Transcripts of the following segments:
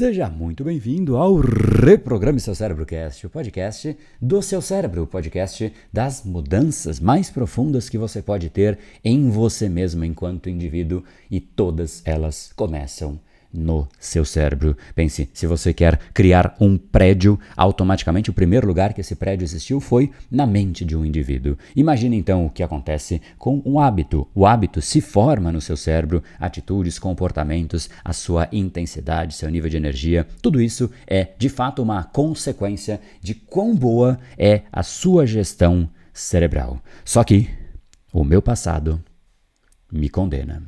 Seja muito bem-vindo ao Reprograme Seu Cérebro Cast, o podcast do seu cérebro, o podcast das mudanças mais profundas que você pode ter em você mesmo enquanto indivíduo e todas elas começam no seu cérebro. Pense, se você quer criar um prédio, automaticamente o primeiro lugar que esse prédio existiu foi na mente de um indivíduo. Imagine então o que acontece com um hábito. O hábito se forma no seu cérebro, atitudes, comportamentos, a sua intensidade, seu nível de energia. Tudo isso é de fato uma consequência de quão boa é a sua gestão cerebral. Só que o meu passado me condena.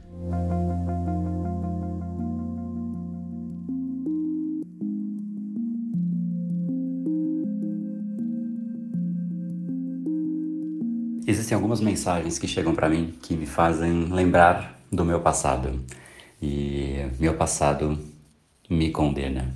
Existem algumas mensagens que chegam para mim que me fazem lembrar do meu passado. E meu passado me condena.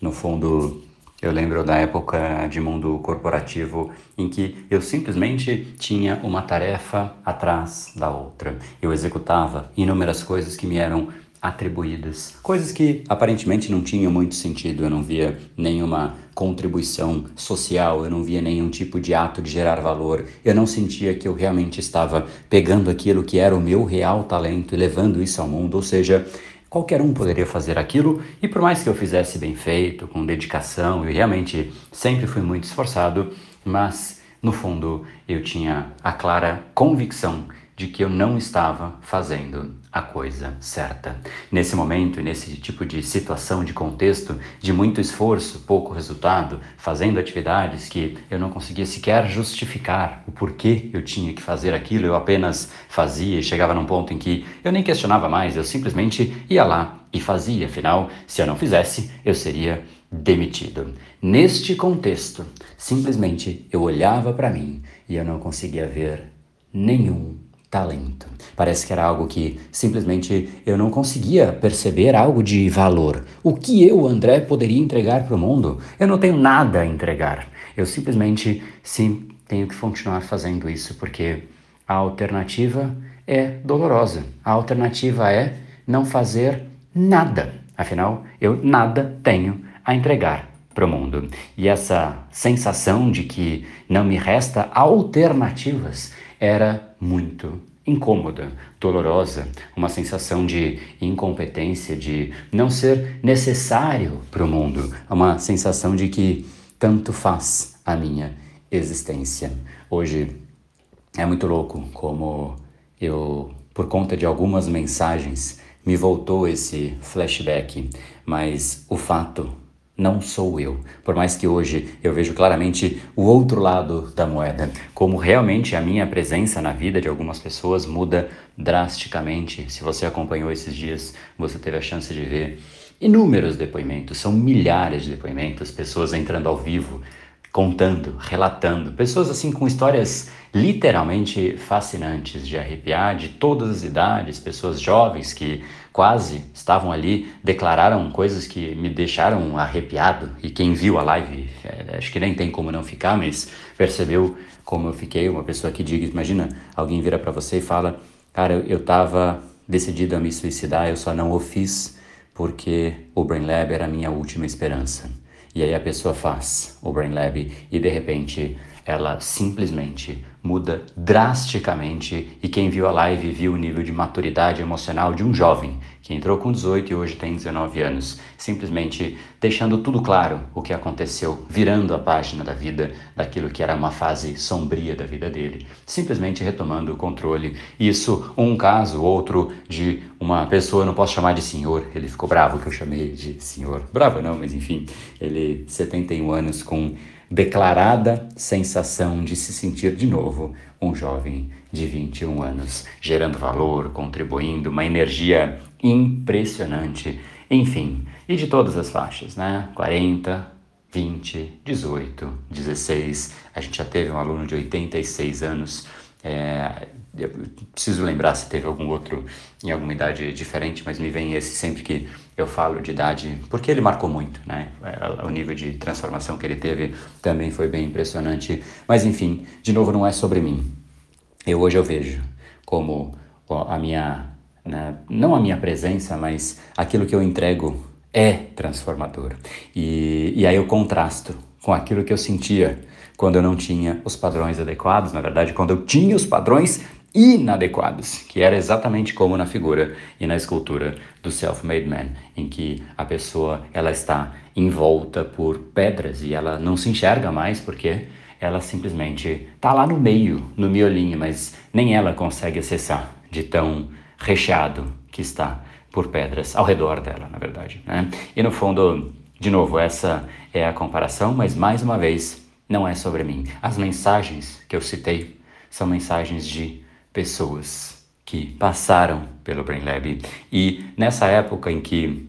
No fundo, eu lembro da época de mundo corporativo em que eu simplesmente tinha uma tarefa atrás da outra. Eu executava inúmeras coisas que me eram atribuídas. Coisas que aparentemente não tinham muito sentido, eu não via nenhuma contribuição social, eu não via nenhum tipo de ato de gerar valor, eu não sentia que eu realmente estava pegando aquilo que era o meu real talento e levando isso ao mundo, ou seja, qualquer um poderia fazer aquilo e por mais que eu fizesse bem feito, com dedicação, eu realmente sempre fui muito esforçado, mas no fundo eu tinha a clara convicção de que eu não estava fazendo a coisa certa. Nesse momento e nesse tipo de situação, de contexto, de muito esforço, pouco resultado, fazendo atividades que eu não conseguia sequer justificar o porquê eu tinha que fazer aquilo, eu apenas fazia e chegava num ponto em que eu nem questionava mais, eu simplesmente ia lá e fazia, afinal, se eu não fizesse, eu seria demitido. Neste contexto, simplesmente eu olhava para mim e eu não conseguia ver nenhum talento. Parece que era algo que simplesmente eu não conseguia perceber algo de valor. O que eu, André, poderia entregar para o mundo? Eu não tenho nada a entregar. Eu simplesmente sim tenho que continuar fazendo isso porque a alternativa é dolorosa. A alternativa é não fazer nada. Afinal, eu nada tenho a entregar para o mundo. E essa sensação de que não me resta alternativas era muito incômoda, dolorosa, uma sensação de incompetência, de não ser necessário para o mundo, uma sensação de que tanto faz a minha existência. Hoje é muito louco como eu, por conta de algumas mensagens, me voltou esse flashback, mas o fato não sou eu. Por mais que hoje eu vejo claramente o outro lado da moeda, como realmente a minha presença na vida de algumas pessoas muda drasticamente. Se você acompanhou esses dias, você teve a chance de ver inúmeros depoimentos, são milhares de depoimentos, pessoas entrando ao vivo, contando, relatando, pessoas assim com histórias literalmente fascinantes de arrepiar, de todas as idades, pessoas jovens que quase estavam ali, declararam coisas que me deixaram arrepiado. E quem viu a live, é, acho que nem tem como não ficar, mas percebeu como eu fiquei. Uma pessoa que diga, imagina, alguém vira para você e fala: Cara, eu estava decidido a me suicidar, eu só não o fiz porque o Brain Lab era a minha última esperança. E aí a pessoa faz o Brain Lab e de repente ela simplesmente muda drasticamente e quem viu a live viu o nível de maturidade emocional de um jovem que entrou com 18 e hoje tem 19 anos, simplesmente deixando tudo claro o que aconteceu, virando a página da vida daquilo que era uma fase sombria da vida dele, simplesmente retomando o controle. Isso um caso, outro de uma pessoa, não posso chamar de senhor, ele ficou bravo que eu chamei de senhor. Bravo não, mas enfim, ele 71 anos com declarada sensação de se sentir de novo um jovem de 21 anos, gerando valor, contribuindo, uma energia impressionante, enfim, e de todas as faixas, né? 40, 20, 18, 16. A gente já teve um aluno de 86 anos. É, preciso lembrar se teve algum outro em alguma idade diferente, mas me vem esse sempre que eu falo de idade, porque ele marcou muito, né? É, o nível de transformação que ele teve também foi bem impressionante. Mas enfim, de novo, não é sobre mim. Eu hoje eu vejo como a minha, né, não a minha presença, mas aquilo que eu entrego é transformador. E, e aí eu contrasto com aquilo que eu sentia quando eu não tinha os padrões adequados, na verdade, quando eu tinha os padrões inadequados, que era exatamente como na figura e na escultura do self-made man, em que a pessoa ela está envolta por pedras e ela não se enxerga mais porque ela simplesmente está lá no meio, no miolinho, mas nem ela consegue acessar de tão recheado que está por pedras ao redor dela, na verdade. Né? E no fundo, de novo, essa é a comparação, mas mais uma vez, não é sobre mim. As mensagens que eu citei são mensagens de pessoas que passaram pelo Brain Lab. E nessa época em que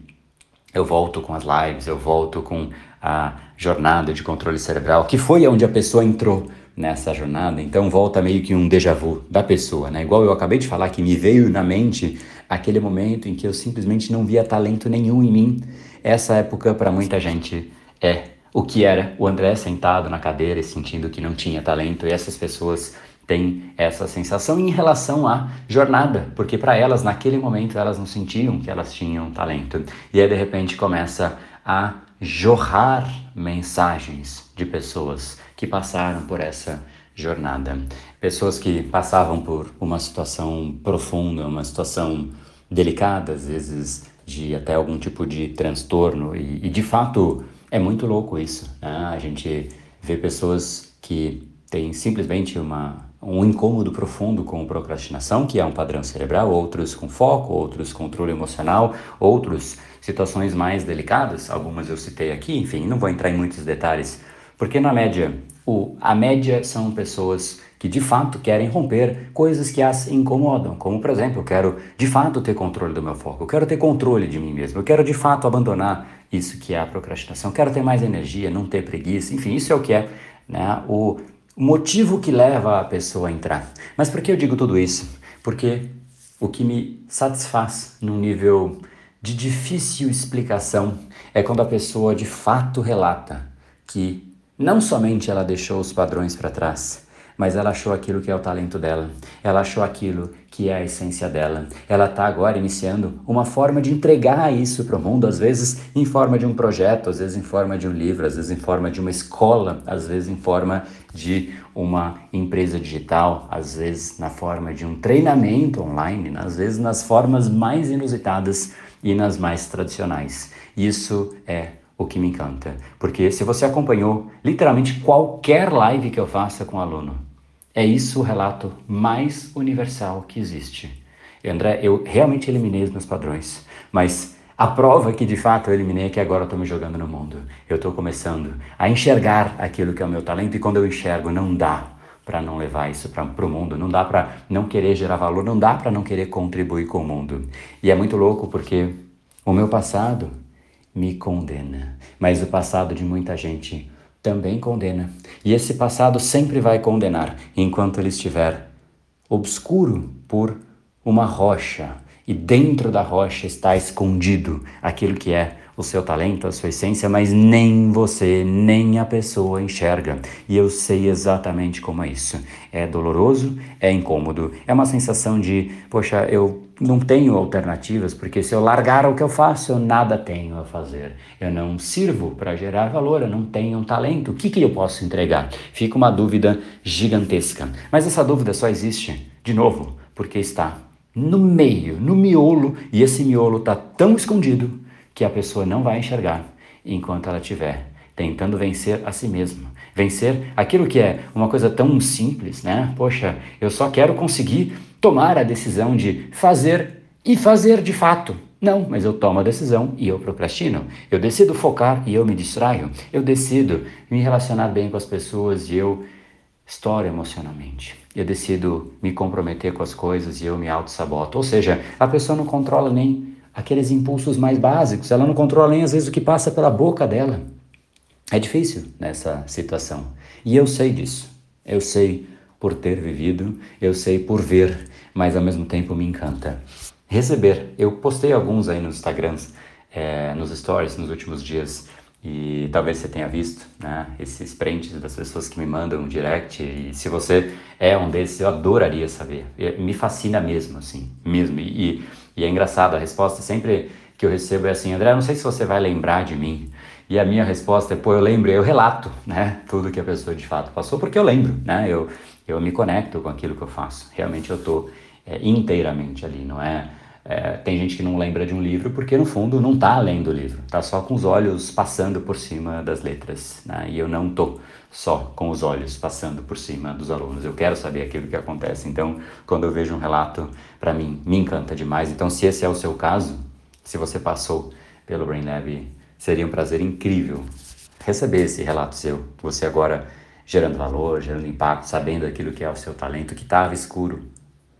eu volto com as lives, eu volto com a jornada de controle cerebral, que foi onde a pessoa entrou nessa jornada, então volta meio que um déjà vu da pessoa, né? Igual eu acabei de falar que me veio na mente aquele momento em que eu simplesmente não via talento nenhum em mim. Essa época para muita gente é o que era o André sentado na cadeira e sentindo que não tinha talento, e essas pessoas têm essa sensação em relação à jornada, porque para elas naquele momento elas não sentiam que elas tinham talento. E aí de repente começa a jorrar mensagens de pessoas que passaram por essa jornada. Pessoas que passavam por uma situação profunda, uma situação delicada, às vezes de até algum tipo de transtorno. E, e de fato é muito louco isso. Né? A gente vê pessoas que têm simplesmente uma, um incômodo profundo com procrastinação, que é um padrão cerebral, outros com foco, outros controle emocional, outros situações mais delicadas, algumas eu citei aqui, enfim, não vou entrar em muitos detalhes, porque na média, o, a média são pessoas que de fato querem romper coisas que as incomodam, como por exemplo, eu quero de fato ter controle do meu foco, eu quero ter controle de mim mesmo, eu quero de fato abandonar isso que é a procrastinação, quero ter mais energia, não ter preguiça, enfim, isso é o que é né, o motivo que leva a pessoa a entrar. Mas por que eu digo tudo isso? Porque o que me satisfaz num nível de difícil explicação é quando a pessoa de fato relata que não somente ela deixou os padrões para trás, mas ela achou aquilo que é o talento dela, ela achou aquilo que é a essência dela. Ela está agora iniciando uma forma de entregar isso para o mundo, às vezes em forma de um projeto, às vezes em forma de um livro, às vezes em forma de uma escola, às vezes em forma de uma empresa digital, às vezes na forma de um treinamento online, às vezes nas formas mais inusitadas e nas mais tradicionais. Isso é o que me encanta, porque se você acompanhou literalmente qualquer live que eu faça com aluno, é isso o relato mais universal que existe. André, eu realmente eliminei os meus padrões, mas a prova que de fato eu eliminei é que agora eu estou me jogando no mundo. Eu estou começando a enxergar aquilo que é o meu talento e quando eu enxergo, não dá para não levar isso para o mundo, não dá para não querer gerar valor, não dá para não querer contribuir com o mundo. E é muito louco porque o meu passado me condena, mas o passado de muita gente também condena. E esse passado sempre vai condenar enquanto ele estiver obscuro por uma rocha. E dentro da rocha está escondido aquilo que é o seu talento, a sua essência, mas nem você, nem a pessoa enxerga. E eu sei exatamente como é isso. É doloroso, é incômodo, é uma sensação de, poxa, eu não tenho alternativas, porque se eu largar o que eu faço, eu nada tenho a fazer. Eu não sirvo para gerar valor, eu não tenho um talento. O que, que eu posso entregar? Fica uma dúvida gigantesca. Mas essa dúvida só existe, de novo, porque está no meio, no miolo, e esse miolo está tão escondido que a pessoa não vai enxergar enquanto ela estiver tentando vencer a si mesma. Vencer aquilo que é uma coisa tão simples, né? Poxa, eu só quero conseguir tomar a decisão de fazer e fazer de fato. Não, mas eu tomo a decisão e eu procrastino. Eu decido focar e eu me distraio. Eu decido me relacionar bem com as pessoas e eu estouro emocionalmente. Eu decido me comprometer com as coisas e eu me auto-saboto. Ou seja, a pessoa não controla nem aqueles impulsos mais básicos, ela não controla nem às vezes o que passa pela boca dela. É difícil nessa situação. E eu sei disso. Eu sei por ter vivido, eu sei por ver, mas ao mesmo tempo me encanta. Receber. Eu postei alguns aí nos Instagrams, é, nos stories nos últimos dias, e talvez você tenha visto né, esses prints das pessoas que me mandam um direct. E se você é um desses, eu adoraria saber. Me fascina mesmo, assim, mesmo. E, e é engraçado, a resposta sempre que eu recebo é assim, André, não sei se você vai lembrar de mim. E a minha resposta é, pô, eu lembro, eu relato, né, tudo que a pessoa de fato passou, porque eu lembro, né, eu, eu me conecto com aquilo que eu faço. Realmente eu tô é, inteiramente ali, não é, é, Tem gente que não lembra de um livro porque no fundo não tá lendo o livro, tá só com os olhos passando por cima das letras, né, e eu não tô só com os olhos passando por cima dos alunos. Eu quero saber aquilo que acontece. Então, quando eu vejo um relato, para mim, me encanta demais. Então, se esse é o seu caso, se você passou pelo Brain Lab, seria um prazer incrível receber esse relato seu. Você agora gerando valor, gerando impacto, sabendo aquilo que é o seu talento, que estava escuro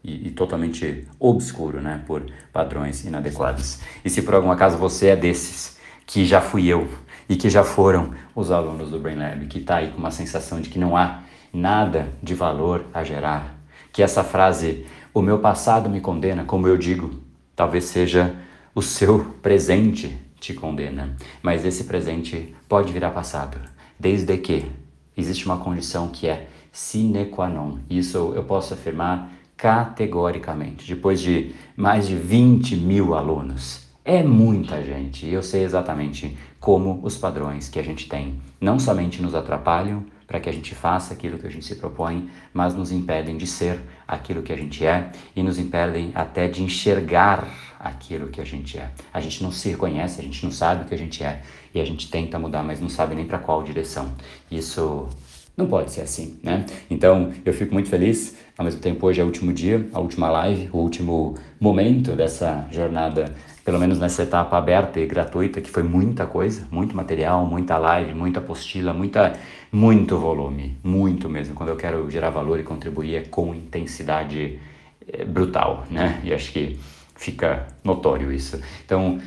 e, e, totalmente obscuro, né, por padrões inadequados. E se por algum acaso você é desses, que já fui eu, e que já foram os alunos do Brain Lab, que está aí com uma sensação de que não há nada de valor a gerar, que essa frase, o meu passado me condena, como eu digo, talvez seja o seu presente te condena, mas esse presente pode virar passado, desde que existe uma condição que é sine qua non. Isso eu posso afirmar categoricamente. Depois de mais de 20 mil alunos, é muita gente e eu sei exatamente como os padrões que a gente tem não somente nos atrapalham para que a gente faça aquilo que a gente se propõe, mas nos impedem de ser aquilo que a gente é e nos impedem até de enxergar aquilo que a gente é. A gente não se reconhece, a gente não sabe o que a gente é e a gente tenta mudar, mas não sabe nem para qual direção. Isso não pode ser assim, né? Então eu fico muito feliz. Ao mesmo tempo, hoje é o último dia, a última live, o último momento dessa jornada, pelo menos nessa etapa aberta e gratuita, que foi muita coisa, muito material, muita live, muita apostila, muita, muito volume, muito mesmo. Quando eu quero gerar valor e contribuir é com intensidade é, brutal, né? E acho que fica notório isso. Então,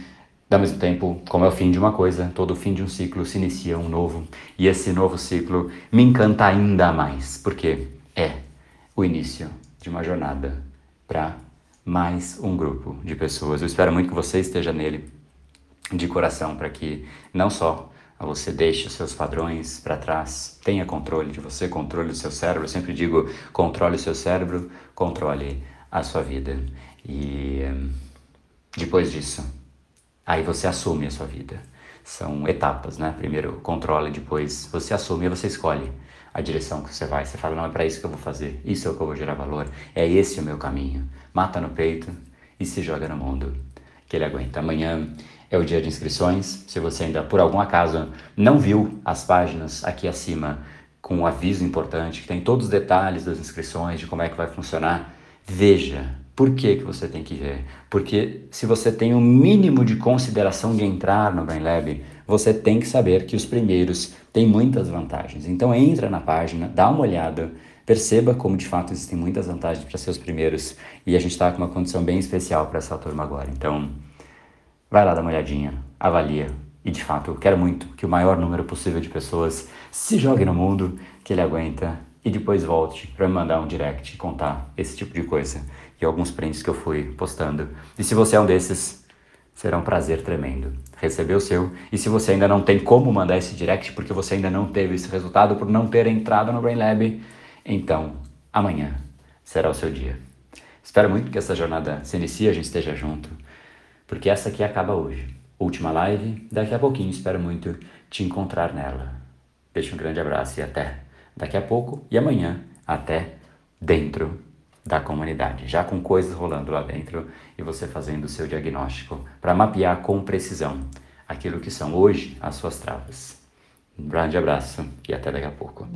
ao mesmo tempo, como é o fim de uma coisa, todo fim de um ciclo se inicia um novo. E esse novo ciclo me encanta ainda mais, porque é o início de uma jornada para mais um grupo de pessoas. Eu espero muito que você esteja nele de coração, para que não só você deixe os seus padrões para trás, tenha controle de você, controle do seu cérebro. Eu sempre digo: controle o seu cérebro, controle a sua vida. E depois disso, Aí você assume a sua vida. São etapas, né? Primeiro controla, depois você assume e você escolhe a direção que você vai. Você fala, não, é para isso que eu vou fazer, isso é o que eu vou gerar valor, é esse o meu caminho. Mata no peito e se joga no mundo que ele aguenta. Amanhã é o dia de inscrições. Se você ainda, por algum acaso, não viu as páginas aqui acima com um aviso importante, que tem todos os detalhes das inscrições, de como é que vai funcionar, veja por que, que você tem que ver? Porque se você tem o um mínimo de consideração de entrar no Brain Lab, você tem que saber que os primeiros têm muitas vantagens. Então entra na página, dá uma olhada, perceba como de fato existem muitas vantagens para ser os primeiros e a gente está com uma condição bem especial para essa turma agora. Então vai lá dar uma olhadinha, avalia e de fato eu quero muito que o maior número possível de pessoas se jogue no mundo que ele aguenta e depois volte para me mandar um direct contar esse tipo de coisa e alguns prints que eu fui postando. E se você é um desses, será um prazer tremendo receber o seu. E se você ainda não tem como mandar esse direct porque você ainda não teve esse resultado por não ter entrado no Brain Lab, então amanhã será o seu dia. Espero muito que essa jornada se inicie, a gente esteja junto, porque essa aqui acaba hoje. Última live, daqui a pouquinho espero muito te encontrar nela. Deixo um grande abraço e até daqui a pouco e amanhã até dentro da comunidade, já com coisas rolando lá dentro e você fazendo o seu diagnóstico para mapear com precisão aquilo que são hoje as suas travas. Um grande abraço e até daqui a pouco.